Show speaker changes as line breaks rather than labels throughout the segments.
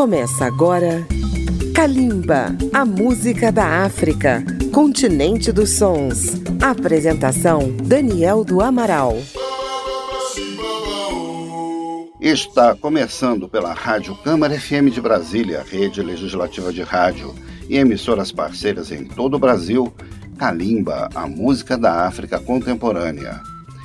Começa agora Kalimba, a música da África, continente dos sons. Apresentação Daniel do Amaral.
Está começando pela Rádio Câmara FM de Brasília, rede legislativa de rádio e emissoras parceiras em todo o Brasil, Kalimba, a música da África contemporânea.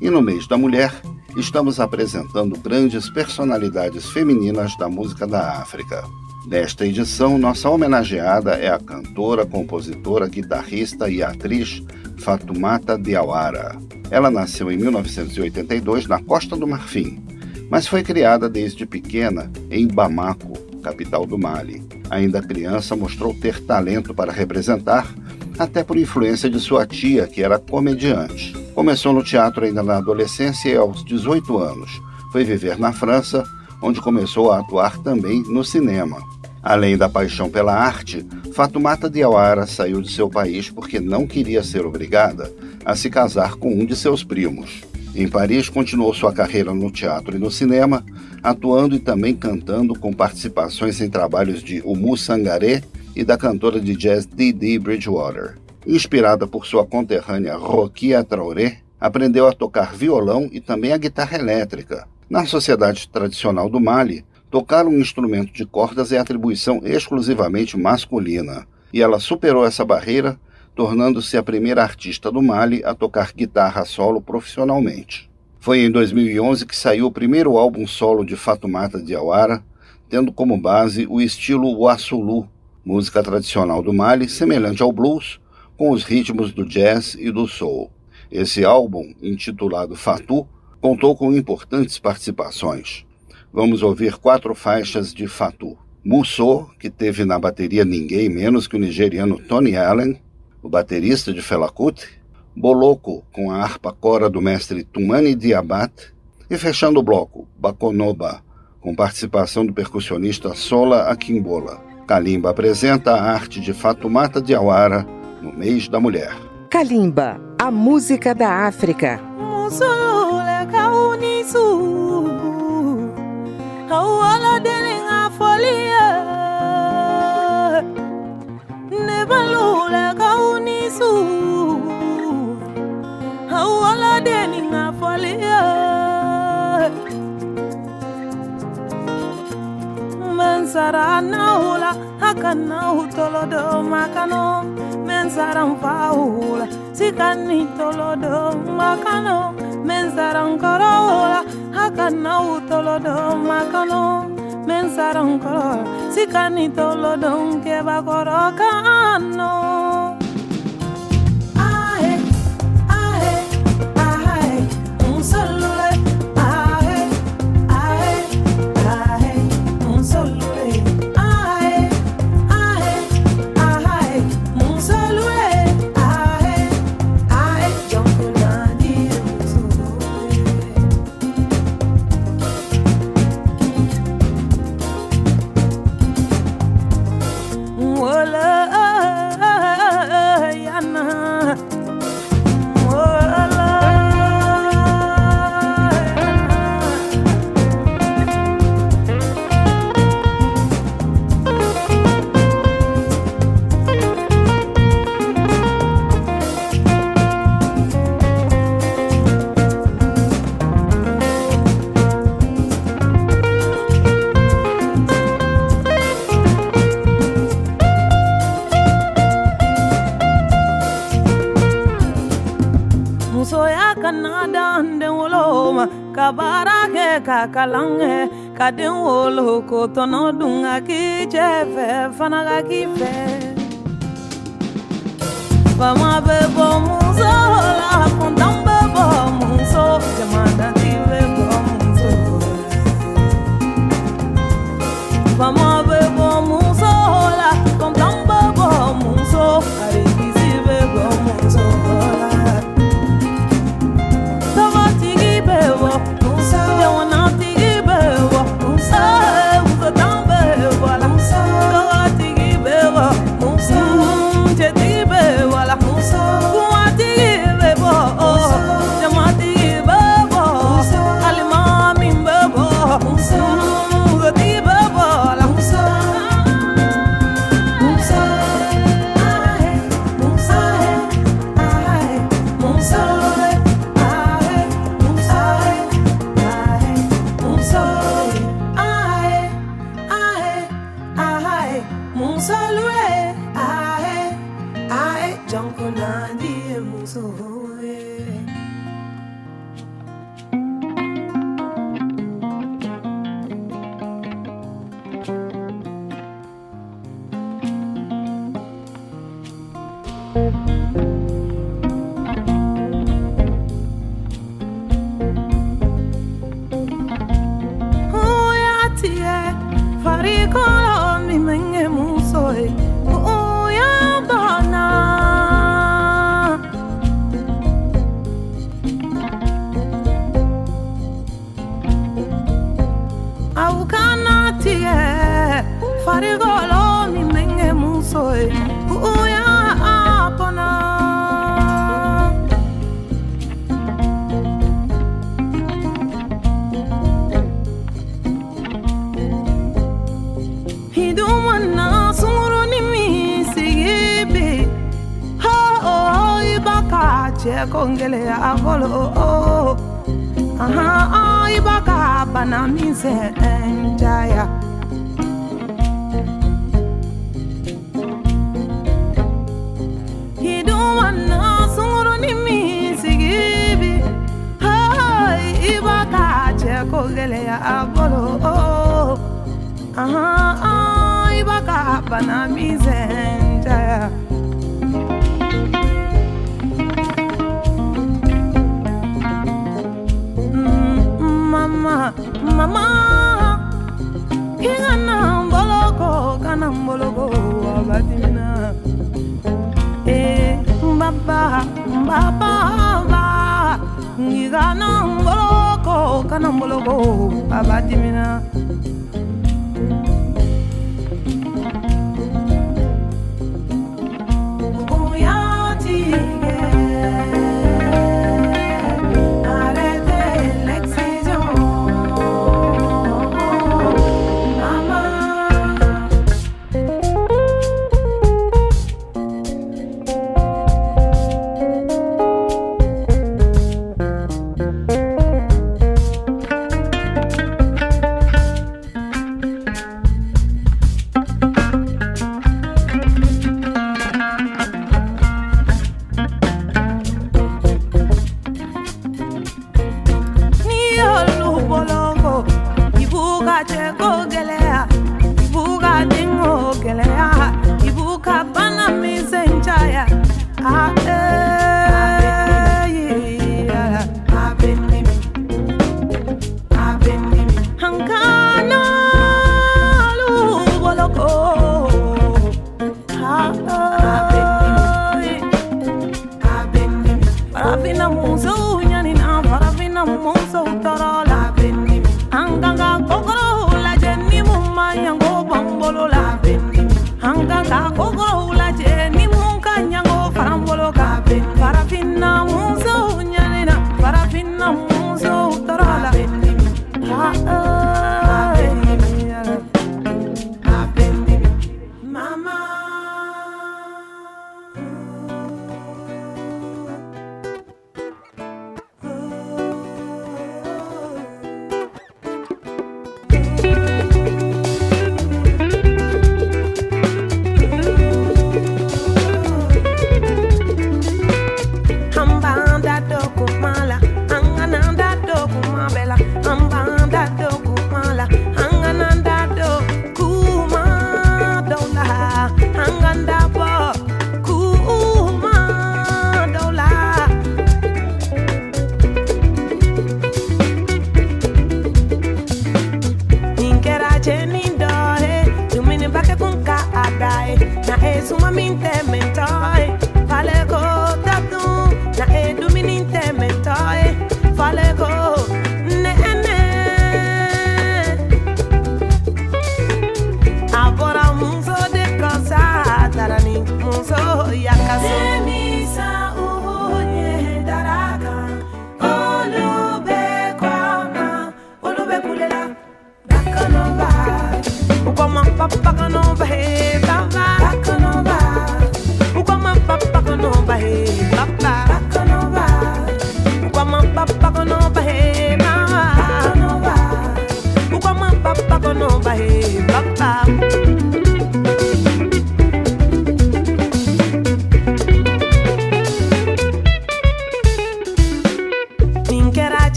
E no mês da mulher, estamos apresentando grandes personalidades femininas da música da África. Nesta edição, nossa homenageada é a cantora, compositora, guitarrista e atriz Fatumata Diawara. Ela nasceu em 1982 na Costa do Marfim, mas foi criada desde pequena em Bamako, capital do Mali. Ainda criança, mostrou ter talento para representar, até por influência de sua tia, que era comediante. Começou no teatro ainda na adolescência e aos 18 anos. Foi viver na França, onde começou a atuar também no cinema. Além da paixão pela arte, Fatumata Diawara saiu de seu país porque não queria ser obrigada a se casar com um de seus primos. Em Paris, continuou sua carreira no teatro e no cinema, atuando e também cantando com participações em trabalhos de Umu Sangaré e da cantora de jazz Didi Bridgewater. Inspirada por sua conterrânea Rokia Traoré, aprendeu a tocar violão e também a guitarra elétrica. Na sociedade tradicional do Mali, tocar um instrumento de cordas é atribuição exclusivamente masculina, e ela superou essa barreira, tornando-se a primeira artista do Mali a tocar guitarra solo profissionalmente. Foi em 2011 que saiu o primeiro álbum solo de Fatumata Diawara, tendo como base o estilo Wassulu, música tradicional do Mali, semelhante ao blues, com os ritmos do jazz e do soul. Esse álbum, intitulado Fatu, contou com importantes participações. Vamos ouvir quatro faixas de Fatu. Musso, que teve na bateria ninguém menos que o nigeriano Tony Allen, o baterista de Fela Kuti, Boloko, com a harpa cora do mestre Tumani Diabat, e fechando o bloco, Bakonoba, com participação do percussionista Sola Akimbola. Kalimba apresenta a arte de Fatumata Diawara, no mês da mulher.
Kalimba, a música da África.
Mensara na hula hakana hutolodo makano. Mensara mfaula sikani tolodo makano. Mensara nkorola hakana hutolodo makano. Mensara nkorola sikani tolodo nkebakoro kano ka den wolo ko tɔnɔ dun ka k'i cɛ fɛ fana ka k'i fɛ fama bɛ bɔ muso la kuntan bɛ bɔ muso jamanatigi abadimina.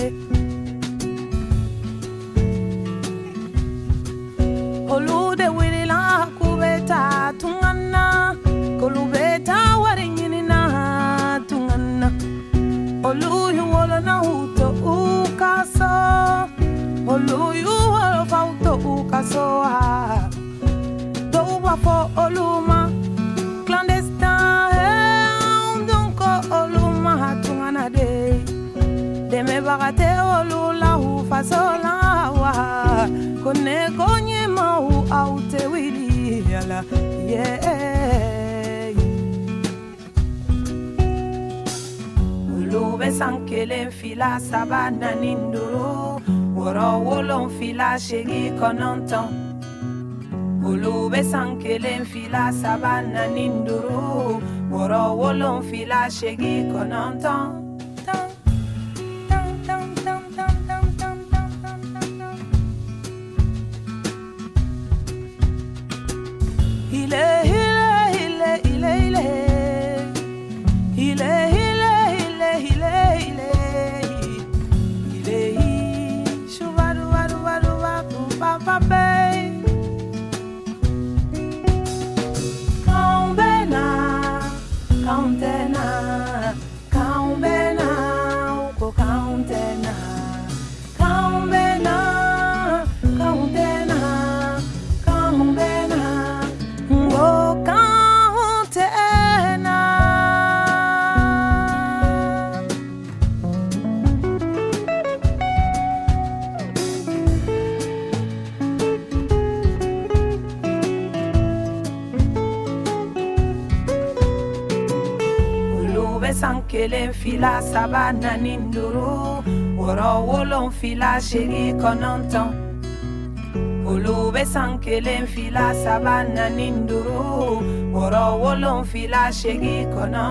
Oh, Lord. fele fila fi lásàbà nání ń dúró wọ̀rọ̀ owó ló ń fi láṣegé kaná ń tán olùwé sankele ń fi lásàbà. Kelen ń filá sábàánà ní dòró wọ̀rọ̀ owó ló ń filá ṣeré kaná ń tan olùwé sankele ń filá sábàánà ní dòró wọ̀rọ̀ owó ló ń filá ṣeré kaná.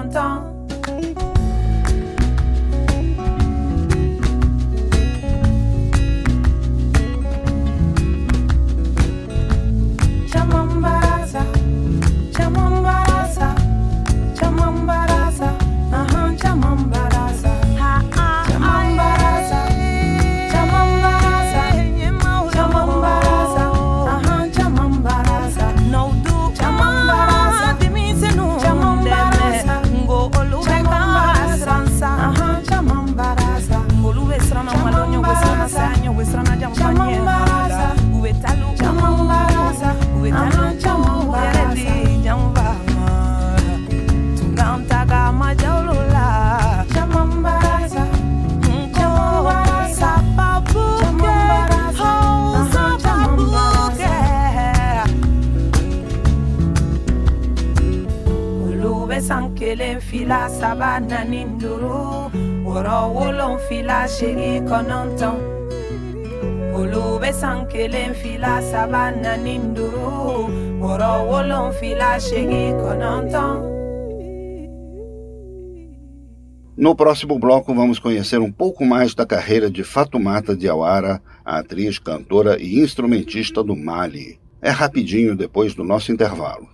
No próximo bloco, vamos conhecer um pouco mais da carreira de Fatumata Diawara, a atriz, cantora e instrumentista do Mali. É rapidinho depois do nosso intervalo.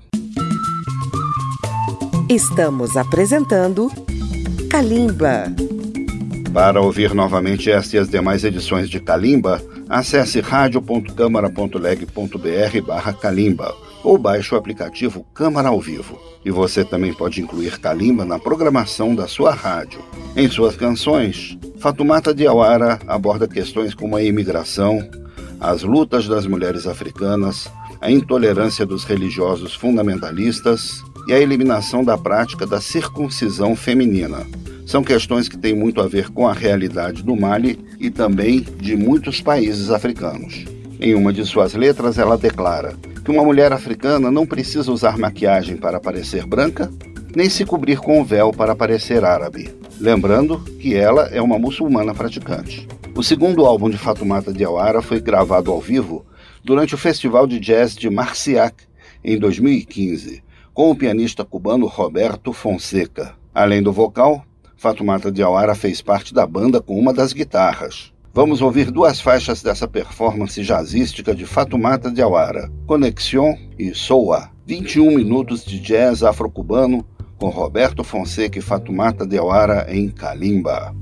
Estamos apresentando Kalimba.
Para ouvir novamente esta e as demais edições de Kalimba, acesse radio.câmara.leg.br barra Kalimba ou baixe o aplicativo Câmara ao Vivo. E você também pode incluir Kalimba na programação da sua rádio. Em suas canções, Fatumata Diawara aborda questões como a imigração, as lutas das mulheres africanas, a intolerância dos religiosos fundamentalistas e a eliminação da prática da circuncisão feminina. São questões que têm muito a ver com a realidade do Mali e também de muitos países africanos. Em uma de suas letras, ela declara que uma mulher africana não precisa usar maquiagem para parecer branca, nem se cobrir com um véu para parecer árabe. Lembrando que ela é uma muçulmana praticante. O segundo álbum de Fatumata Diawara foi gravado ao vivo durante o Festival de Jazz de Marciac, em 2015, com o pianista cubano Roberto Fonseca. Além do vocal, Fatumata Diawara fez parte da banda com uma das guitarras. Vamos ouvir duas faixas dessa performance jazzística de Fatumata Diawara, Conexion e Soa, 21 minutos de jazz afro-cubano com Roberto Fonseca e Fatumata Diawara em Kalimba.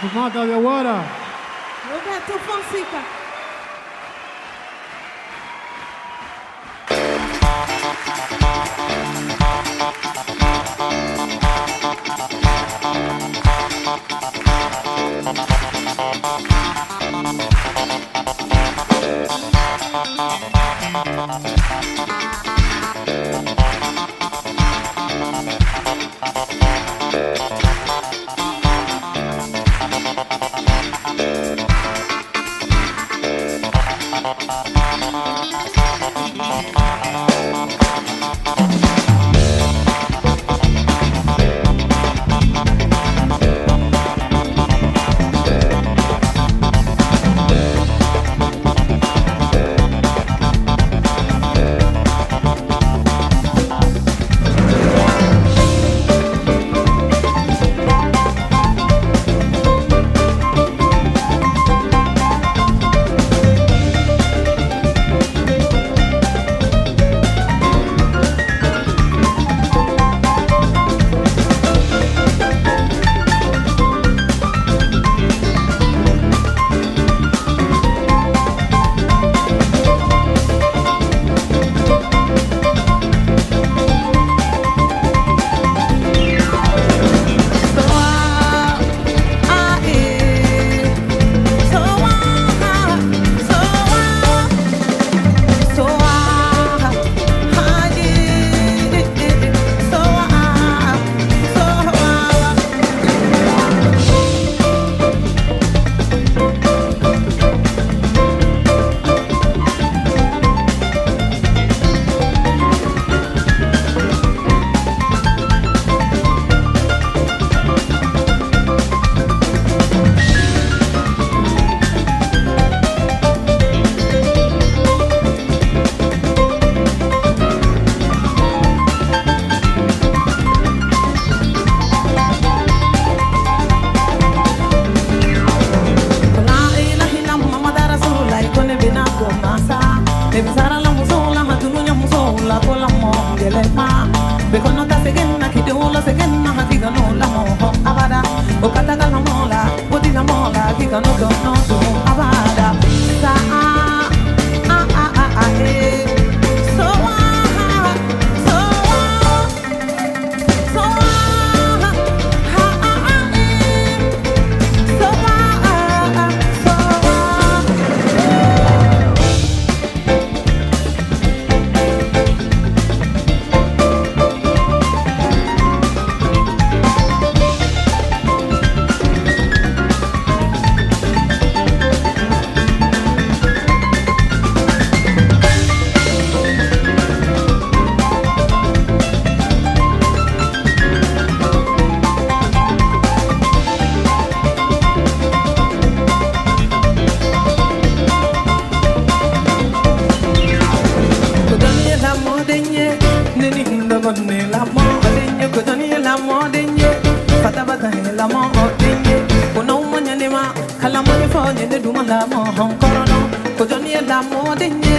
Fumada de agora. Roberto Fonseca. hong korono
kojo ni ela
more than
you.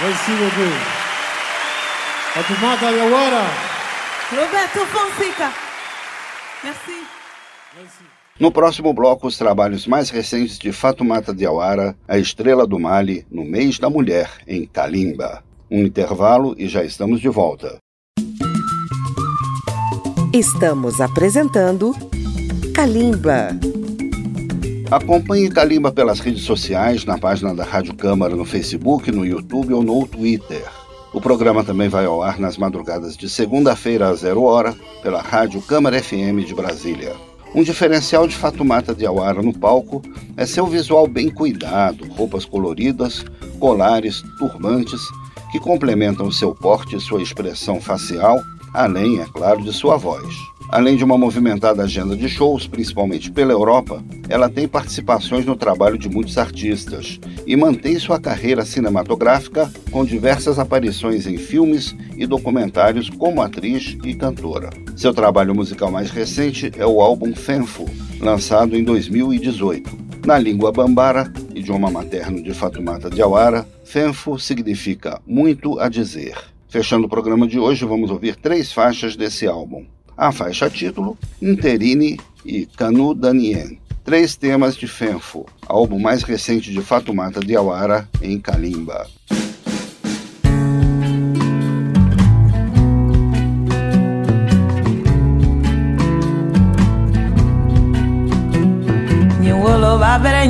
Merci beaucoup. Fatoumata Diawara.
Roberto Fonseca. Merci.
No próximo bloco, os trabalhos mais recentes de Fatoumata Diawara, a estrela do Mali, no mês da mulher, em Kalimba. Um intervalo e já estamos de volta.
Estamos apresentando Kalimba.
Acompanhe Kalimba pelas redes sociais, na página da Rádio Câmara no Facebook, no YouTube ou no Twitter. O programa também vai ao ar nas madrugadas de segunda-feira a zero hora pela Rádio Câmara FM de Brasília. Um diferencial de Fatumata de Awara no palco é seu visual bem cuidado, roupas coloridas, colares, turbantes, que complementam seu porte e sua expressão facial, além, é claro, de sua voz. Além de uma movimentada agenda de shows, principalmente pela Europa, ela tem participações no trabalho de muitos artistas e mantém sua carreira cinematográfica com diversas aparições em filmes e documentários como atriz e cantora. Seu trabalho musical mais recente é o álbum Fenfo, lançado em 2018. Na língua bambara, idioma materno de Fatumata Diawara, Fenfo significa muito a dizer. Fechando o programa de hoje, vamos ouvir três faixas desse álbum a faixa título, Interine e Canu Danien. Três temas de Fenfo, álbum mais recente de Fatumata Diawara em Kalimba.
Nyewolo babere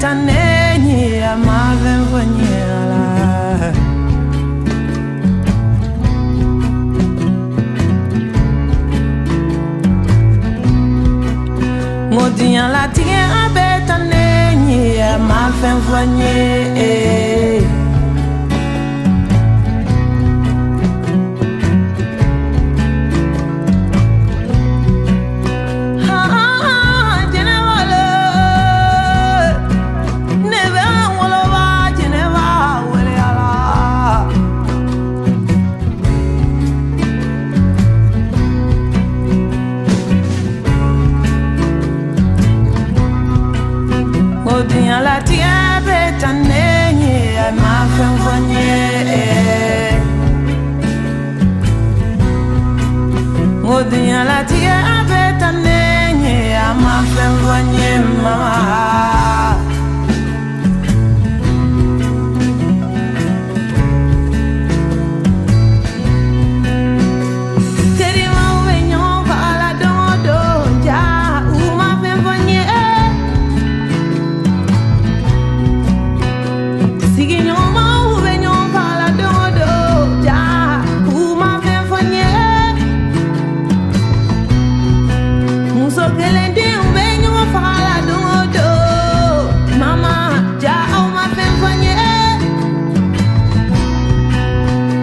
tanenia Marvin Vanilla Modinha latinha abetanenia Marvin Vanilla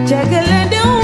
Jagalando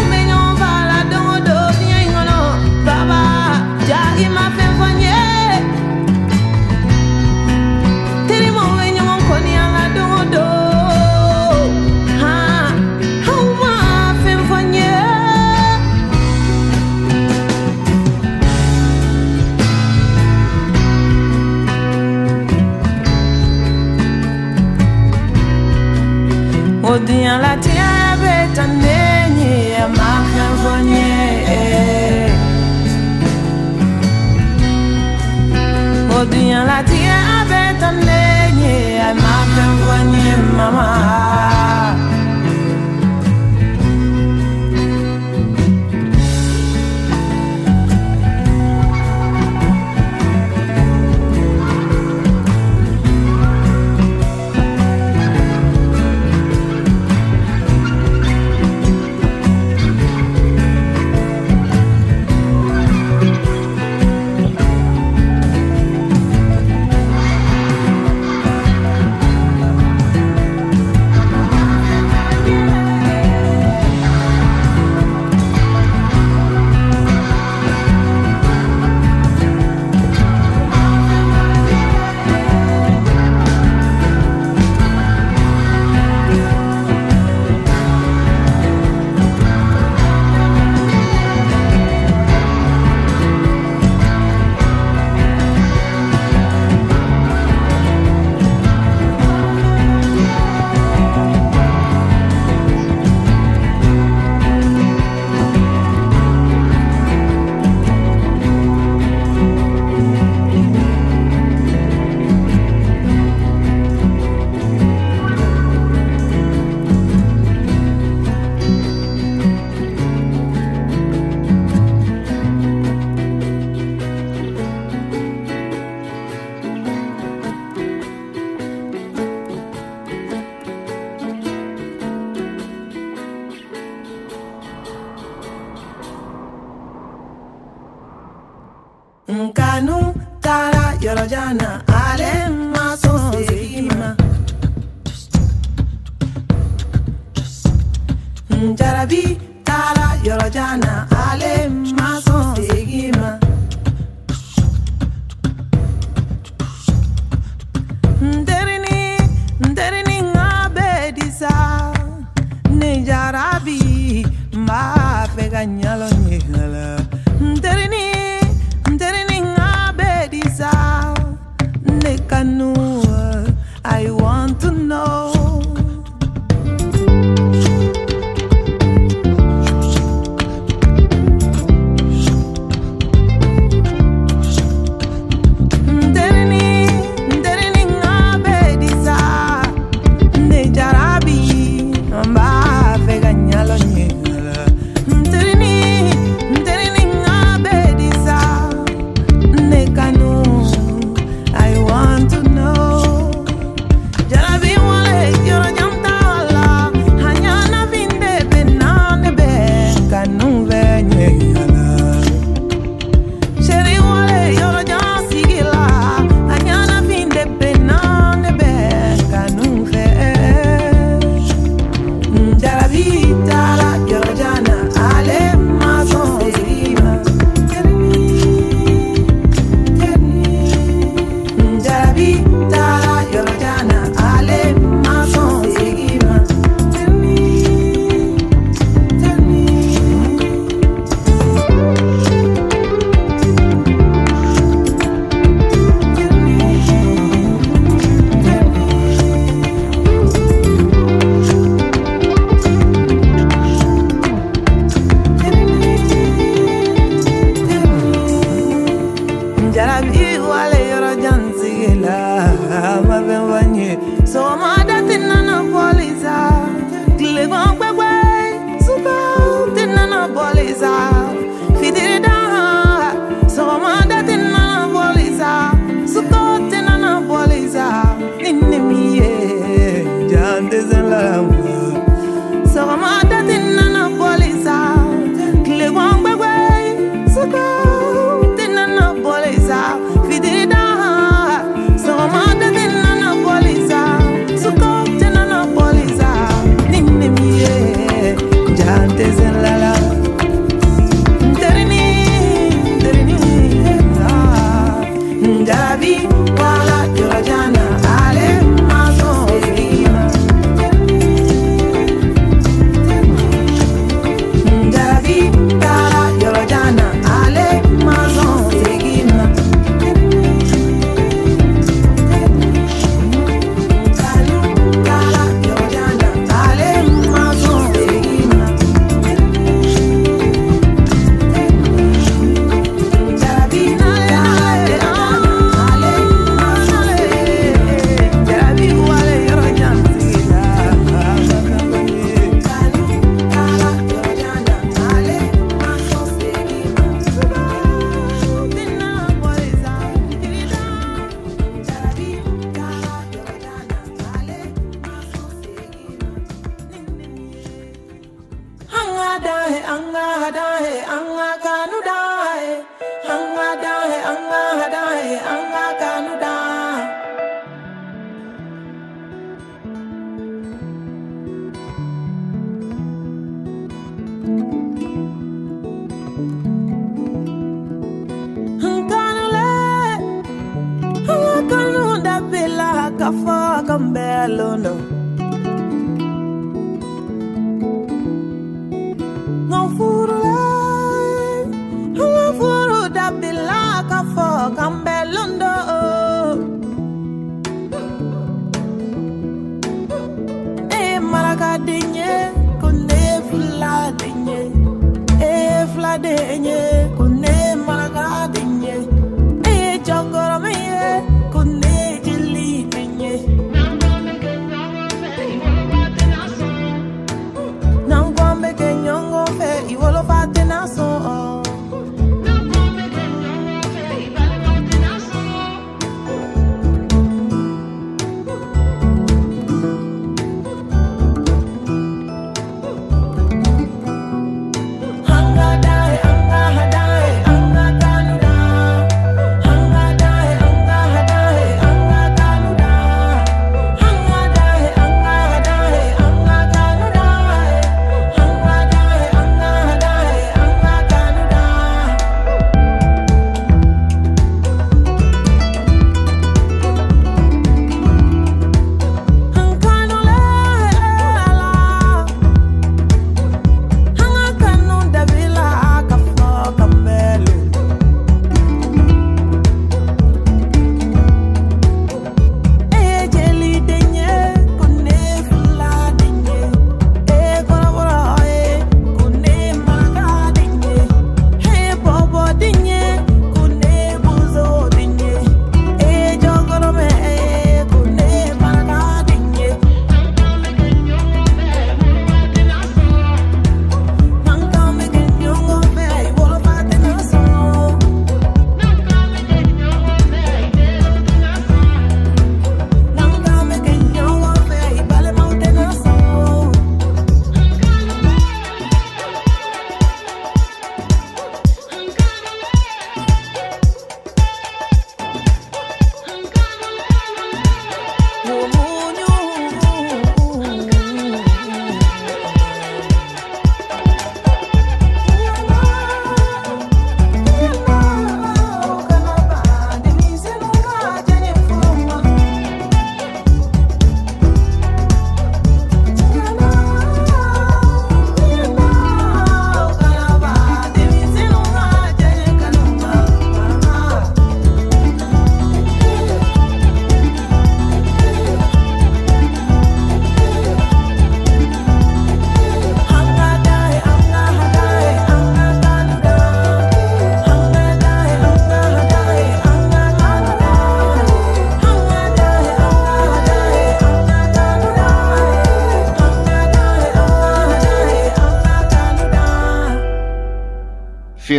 yeah.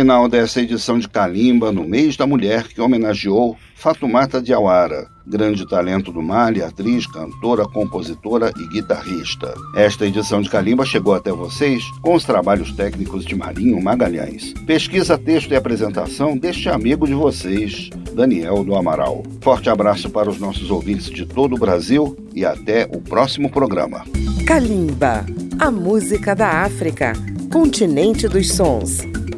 Final dessa edição de Calimba, no mês da mulher, que homenageou Fatumata Diawara, grande talento do Mali, atriz, cantora, compositora e guitarrista. Esta edição de Calimba chegou até vocês com os trabalhos técnicos de Marinho Magalhães. Pesquisa, texto e apresentação deste amigo de vocês, Daniel do Amaral. Forte abraço para os nossos ouvintes de todo o Brasil e até o próximo programa.
Calimba, a música da África, continente dos sons.